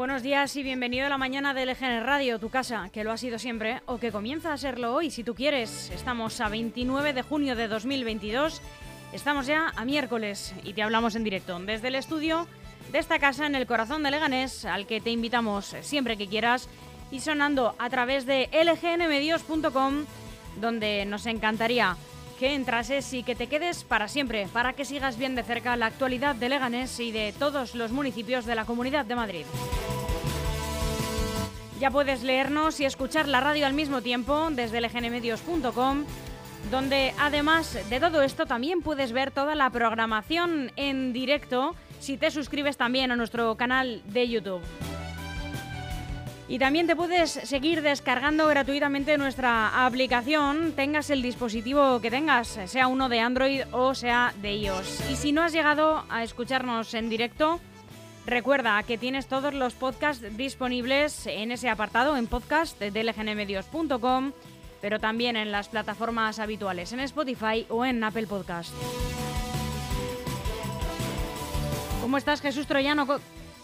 Buenos días y bienvenido a la mañana de LGN Radio, tu casa, que lo ha sido siempre o que comienza a serlo hoy si tú quieres. Estamos a 29 de junio de 2022, estamos ya a miércoles y te hablamos en directo desde el estudio de esta casa en el corazón de Leganés, al que te invitamos siempre que quieras y sonando a través de lgnmedios.com, donde nos encantaría que entrases y que te quedes para siempre, para que sigas bien de cerca la actualidad de Leganés y de todos los municipios de la Comunidad de Madrid. Ya puedes leernos y escuchar la radio al mismo tiempo desde lgnmedios.com, donde además de todo esto también puedes ver toda la programación en directo si te suscribes también a nuestro canal de YouTube. Y también te puedes seguir descargando gratuitamente nuestra aplicación, tengas el dispositivo que tengas, sea uno de Android o sea de iOS. Y si no has llegado a escucharnos en directo, recuerda que tienes todos los podcasts disponibles en ese apartado, en podcast de lgnmedios.com, pero también en las plataformas habituales, en Spotify o en Apple Podcast. ¿Cómo estás, Jesús Troyano?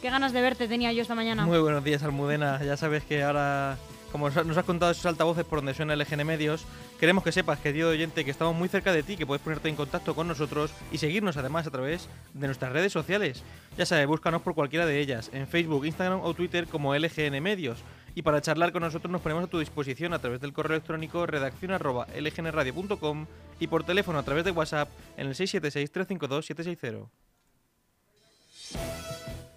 Qué ganas de verte tenía yo esta mañana. Muy buenos días, Almudena. Ya sabes que ahora, como nos has contado esos altavoces por donde suena LGN Medios, queremos que sepas, querido oyente, que estamos muy cerca de ti, que puedes ponerte en contacto con nosotros y seguirnos además a través de nuestras redes sociales. Ya sabes, búscanos por cualquiera de ellas, en Facebook, Instagram o Twitter como LGN Medios. Y para charlar con nosotros nos ponemos a tu disposición a través del correo electrónico redacción lgnradio.com y por teléfono a través de WhatsApp en el 676 352 760.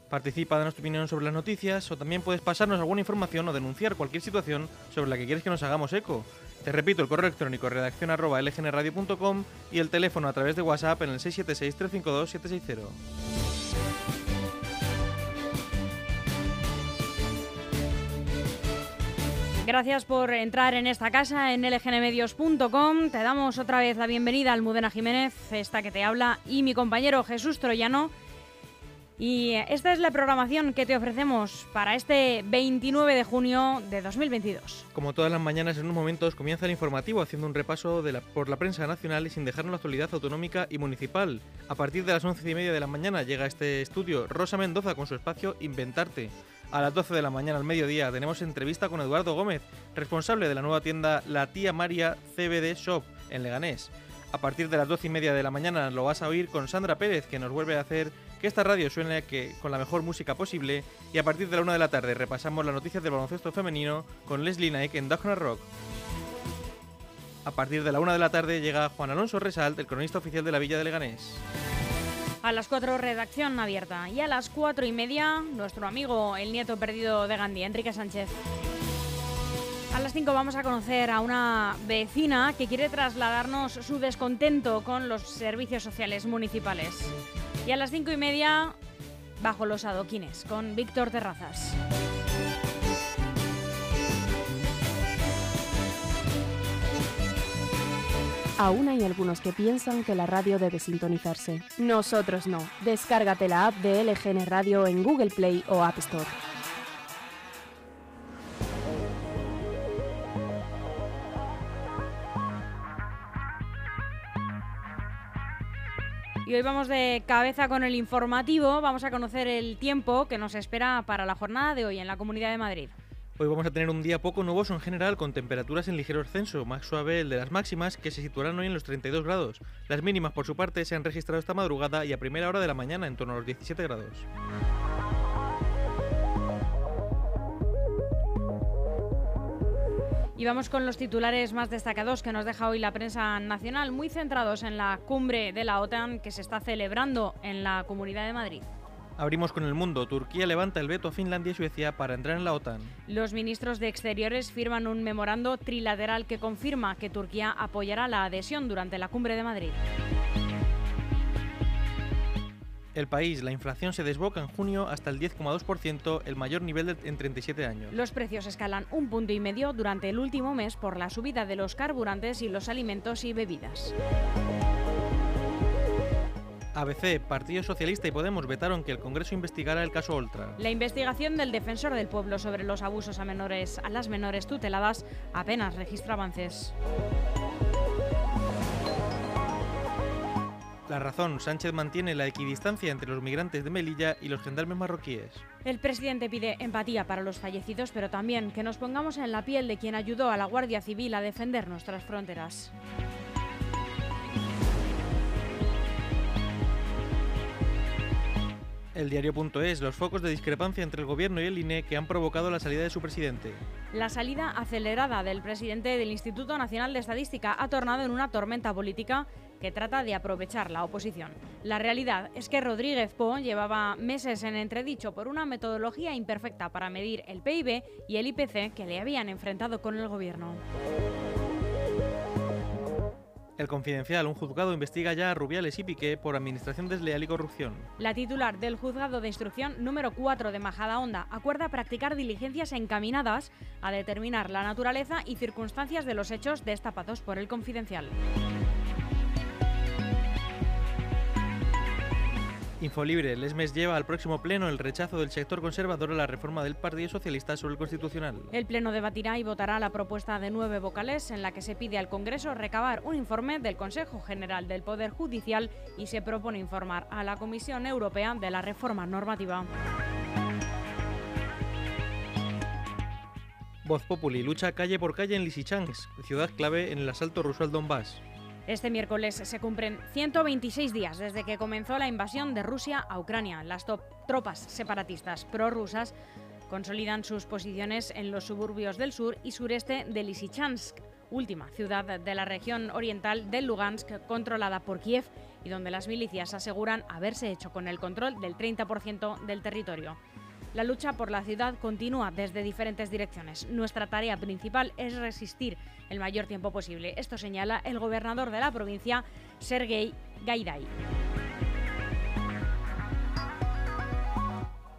Participa, danos tu opinión sobre las noticias o también puedes pasarnos alguna información o denunciar cualquier situación sobre la que quieres que nos hagamos eco. Te repito, el correo electrónico redacción arroba lgnradio.com y el teléfono a través de WhatsApp en el 676-352-760. Gracias por entrar en esta casa en lgnmedios.com. Te damos otra vez la bienvenida a Almudena Jiménez, esta que te habla, y mi compañero Jesús Troyano y esta es la programación que te ofrecemos para este 29 de junio de 2022. Como todas las mañanas, en unos momentos comienza el informativo haciendo un repaso por la prensa nacional y sin dejarnos la actualidad autonómica y municipal. A partir de las 11 y media de la mañana llega a este estudio Rosa Mendoza con su espacio Inventarte. A las 12 de la mañana al mediodía tenemos entrevista con Eduardo Gómez, responsable de la nueva tienda La Tía María CBD Shop en Leganés. A partir de las 12 y media de la mañana lo vas a oír con Sandra Pérez, que nos vuelve a hacer que esta radio suene que, con la mejor música posible y a partir de la una de la tarde repasamos las noticias del baloncesto femenino con Leslie Naik en Dagna Rock. A partir de la una de la tarde llega Juan Alonso Resalt, el cronista oficial de la Villa de Leganés. A las 4 redacción abierta y a las cuatro y media nuestro amigo el nieto perdido de Gandhi, Enrique Sánchez. A las 5 vamos a conocer a una vecina que quiere trasladarnos su descontento con los servicios sociales municipales. Y a las cinco y media, bajo los adoquines, con Víctor Terrazas. Aún hay algunos que piensan que la radio debe sintonizarse. Nosotros no. Descárgate la app de LGN Radio en Google Play o App Store. Y hoy vamos de cabeza con el informativo. Vamos a conocer el tiempo que nos espera para la jornada de hoy en la Comunidad de Madrid. Hoy vamos a tener un día poco nuboso en general, con temperaturas en ligero ascenso, más suave el de las máximas, que se situarán hoy en los 32 grados. Las mínimas, por su parte, se han registrado esta madrugada y a primera hora de la mañana, en torno a los 17 grados. Y vamos con los titulares más destacados que nos deja hoy la prensa nacional, muy centrados en la cumbre de la OTAN que se está celebrando en la Comunidad de Madrid. Abrimos con el mundo. Turquía levanta el veto a Finlandia y Suecia para entrar en la OTAN. Los ministros de Exteriores firman un memorando trilateral que confirma que Turquía apoyará la adhesión durante la cumbre de Madrid. El país, la inflación se desboca en junio hasta el 10,2%, el mayor nivel en 37 años. Los precios escalan un punto y medio durante el último mes por la subida de los carburantes y los alimentos y bebidas. ABC, Partido Socialista y Podemos vetaron que el Congreso investigara el caso Oltra. La investigación del defensor del pueblo sobre los abusos a menores a las menores tuteladas apenas registra avances. La razón, Sánchez mantiene la equidistancia entre los migrantes de Melilla y los gendarmes marroquíes. El presidente pide empatía para los fallecidos, pero también que nos pongamos en la piel de quien ayudó a la Guardia Civil a defender nuestras fronteras. El diario.es, los focos de discrepancia entre el gobierno y el INE que han provocado la salida de su presidente. La salida acelerada del presidente del Instituto Nacional de Estadística ha tornado en una tormenta política que trata de aprovechar la oposición. La realidad es que Rodríguez Po llevaba meses en entredicho por una metodología imperfecta para medir el PIB y el IPC que le habían enfrentado con el gobierno. El Confidencial, un juzgado investiga ya a Rubiales y Piqué por administración desleal y corrupción. La titular del juzgado de instrucción número 4 de Majadahonda acuerda practicar diligencias encaminadas a determinar la naturaleza y circunstancias de los hechos destapados por el Confidencial. Infolibre, Lesmes lleva al próximo pleno el rechazo del sector conservador a la reforma del Partido Socialista sobre el Constitucional. El pleno debatirá y votará la propuesta de nueve vocales en la que se pide al Congreso recabar un informe del Consejo General del Poder Judicial y se propone informar a la Comisión Europea de la reforma normativa. Voz Populi lucha calle por calle en Lysychansk, ciudad clave en el asalto ruso al Donbass. Este miércoles se cumplen 126 días desde que comenzó la invasión de Rusia a Ucrania. Las tropas separatistas prorrusas consolidan sus posiciones en los suburbios del sur y sureste de Lysychansk, última ciudad de la región oriental del Lugansk controlada por Kiev y donde las milicias aseguran haberse hecho con el control del 30% del territorio. La lucha por la ciudad continúa desde diferentes direcciones. Nuestra tarea principal es resistir el mayor tiempo posible. Esto señala el gobernador de la provincia, Sergei Gaiday.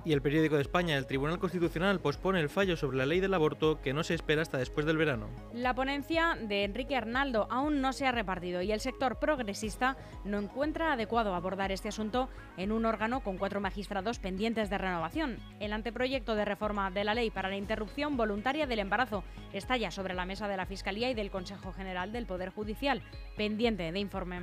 Y el periódico de España, el Tribunal Constitucional pospone el fallo sobre la ley del aborto que no se espera hasta después del verano. La ponencia de Enrique Arnaldo aún no se ha repartido y el sector progresista no encuentra adecuado abordar este asunto en un órgano con cuatro magistrados pendientes de renovación. El anteproyecto de reforma de la ley para la interrupción voluntaria del embarazo está ya sobre la mesa de la Fiscalía y del Consejo General del Poder Judicial, pendiente de informe.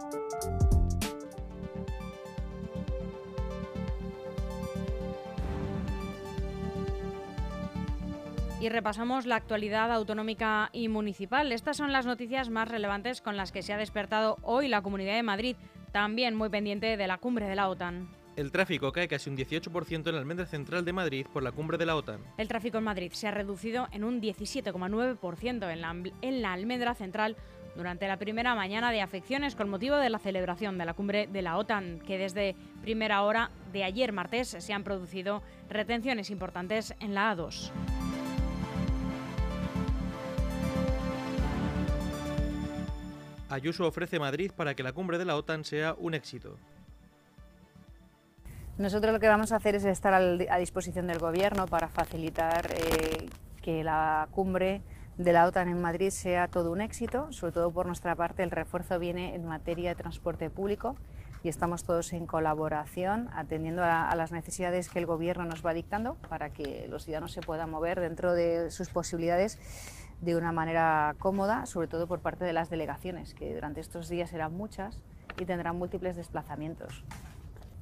y repasamos la actualidad autonómica y municipal. Estas son las noticias más relevantes con las que se ha despertado hoy la Comunidad de Madrid, también muy pendiente de la cumbre de la OTAN. El tráfico cae casi un 18% en la almendra central de Madrid por la cumbre de la OTAN. El tráfico en Madrid se ha reducido en un 17,9% en la, en la almendra central durante la primera mañana de afecciones con motivo de la celebración de la cumbre de la OTAN, que desde primera hora de ayer martes se han producido retenciones importantes en la A2. Ayuso ofrece Madrid para que la cumbre de la OTAN sea un éxito. Nosotros lo que vamos a hacer es estar a disposición del Gobierno para facilitar eh, que la cumbre de la OTAN en Madrid sea todo un éxito. Sobre todo por nuestra parte, el refuerzo viene en materia de transporte público y estamos todos en colaboración atendiendo a, a, las necesidades que el Gobierno nos va dictando para que los ciudadanos se puedan mover dentro de sus posibilidades de una manera cómoda, sobre todo por parte de las delegaciones, que durante estos días serán muchas y tendrán múltiples desplazamientos.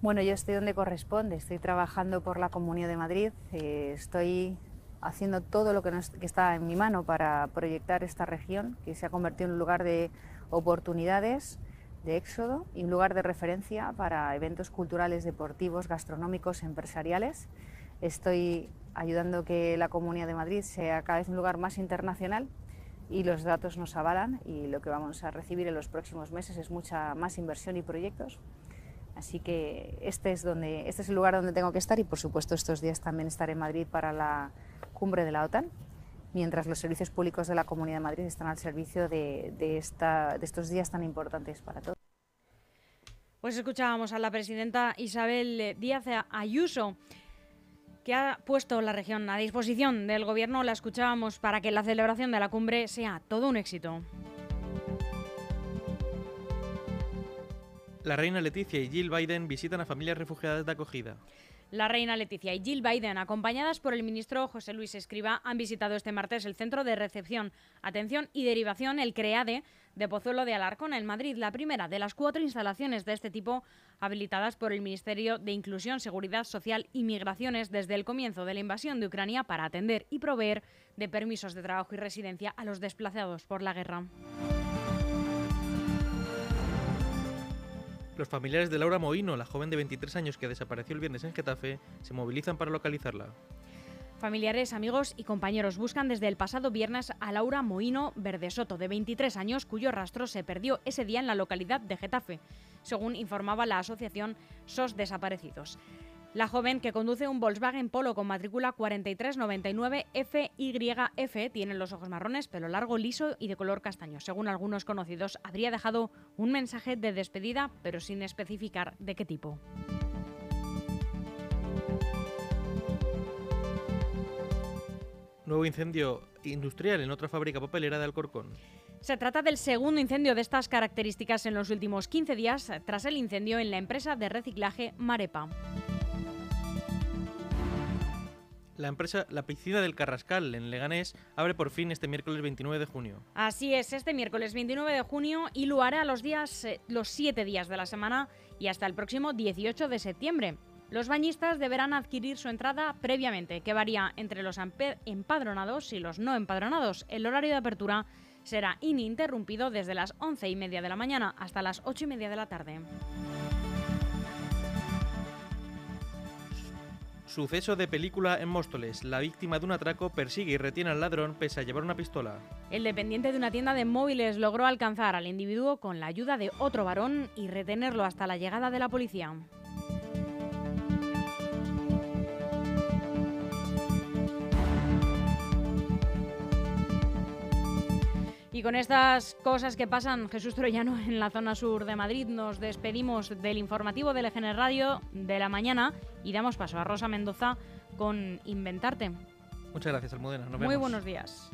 Bueno, yo estoy donde corresponde, estoy trabajando por la Comunidad de Madrid, eh, estoy haciendo todo lo que, que, está en mi mano para proyectar esta región, que se ha convertido en un lugar de oportunidades, de éxodo y un lugar de referencia para eventos culturales, deportivos, gastronómicos, empresariales. Estoy ayudando que la Comunidad de Madrid sea cada vez un lugar más internacional y los datos nos avalan y lo que vamos a recibir en los próximos meses es mucha más inversión y proyectos. Así que este es, donde, este es el lugar donde tengo que estar y por supuesto estos días también estaré en Madrid para la cumbre de la OTAN, mientras los servicios públicos de la Comunidad de Madrid están al servicio de, de, esta, de estos días tan importantes para todos. Pues escuchábamos a la presidenta Isabel Díaz Ayuso. Que ha puesto la región a disposición del gobierno, la escuchábamos para que la celebración de la cumbre sea todo un éxito. La reina Leticia y Jill Biden visitan a familias refugiadas de acogida. La reina Leticia y Jill Biden, acompañadas por el ministro José Luis Escriba, han visitado este martes el Centro de Recepción, Atención y Derivación, el CREADE, de Pozuelo de Alarcón, en Madrid, la primera de las cuatro instalaciones de este tipo habilitadas por el Ministerio de Inclusión, Seguridad Social y Migraciones desde el comienzo de la invasión de Ucrania para atender y proveer de permisos de trabajo y residencia a los desplazados por la guerra. Los familiares de Laura Moino, la joven de 23 años que desapareció el viernes en Getafe, se movilizan para localizarla. Familiares, amigos y compañeros buscan desde el pasado viernes a Laura Moino Verdesoto, de 23 años, cuyo rastro se perdió ese día en la localidad de Getafe, según informaba la asociación SOS Desaparecidos. La joven que conduce un Volkswagen Polo con matrícula 4399 FYF tiene los ojos marrones, pelo largo, liso y de color castaño. Según algunos conocidos, habría dejado un mensaje de despedida, pero sin especificar de qué tipo. Nuevo incendio industrial en otra fábrica papelera de Alcorcón. Se trata del segundo incendio de estas características en los últimos 15 días tras el incendio en la empresa de reciclaje Marepa. La empresa La Piscina del Carrascal en Leganés abre por fin este miércoles 29 de junio. Así es, este miércoles 29 de junio y lo hará los días eh, los 7 días de la semana y hasta el próximo 18 de septiembre. Los bañistas deberán adquirir su entrada previamente, que varía entre los empadronados y los no empadronados. El horario de apertura será ininterrumpido desde las 11 y media de la mañana hasta las 8 y media de la tarde. Suceso de película en Móstoles. La víctima de un atraco persigue y retiene al ladrón pese a llevar una pistola. El dependiente de una tienda de móviles logró alcanzar al individuo con la ayuda de otro varón y retenerlo hasta la llegada de la policía. Y con estas cosas que pasan, Jesús Troyano, en la zona sur de Madrid, nos despedimos del informativo del EGN Radio de la mañana y damos paso a Rosa Mendoza con Inventarte. Muchas gracias, Almudena. Nos Muy buenos días.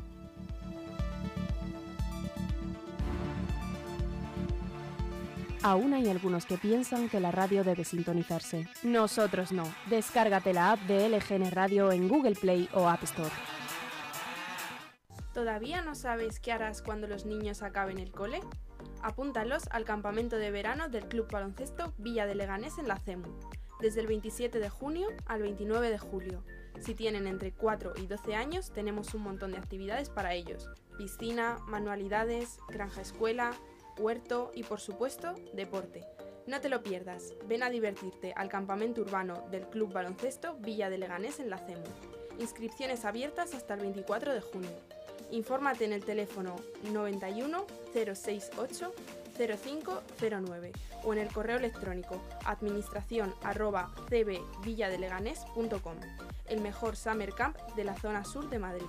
Aún hay algunos que piensan que la radio debe sintonizarse. Nosotros no. Descárgate la app de LGN Radio en Google Play o App Store. ¿Todavía no sabes qué harás cuando los niños acaben el cole? Apúntalos al campamento de verano del Club Baloncesto Villa de Leganés en la CEMU, desde el 27 de junio al 29 de julio. Si tienen entre 4 y 12 años, tenemos un montón de actividades para ellos. Piscina, manualidades, granja escuela, huerto y por supuesto, deporte. No te lo pierdas, ven a divertirte al campamento urbano del Club Baloncesto Villa de Leganés en la CEMU. Inscripciones abiertas hasta el 24 de junio. Infórmate en el teléfono 91 068 0509 o en el correo electrónico administración arroba cbvilladeleganés.com, el mejor summer camp de la zona sur de Madrid.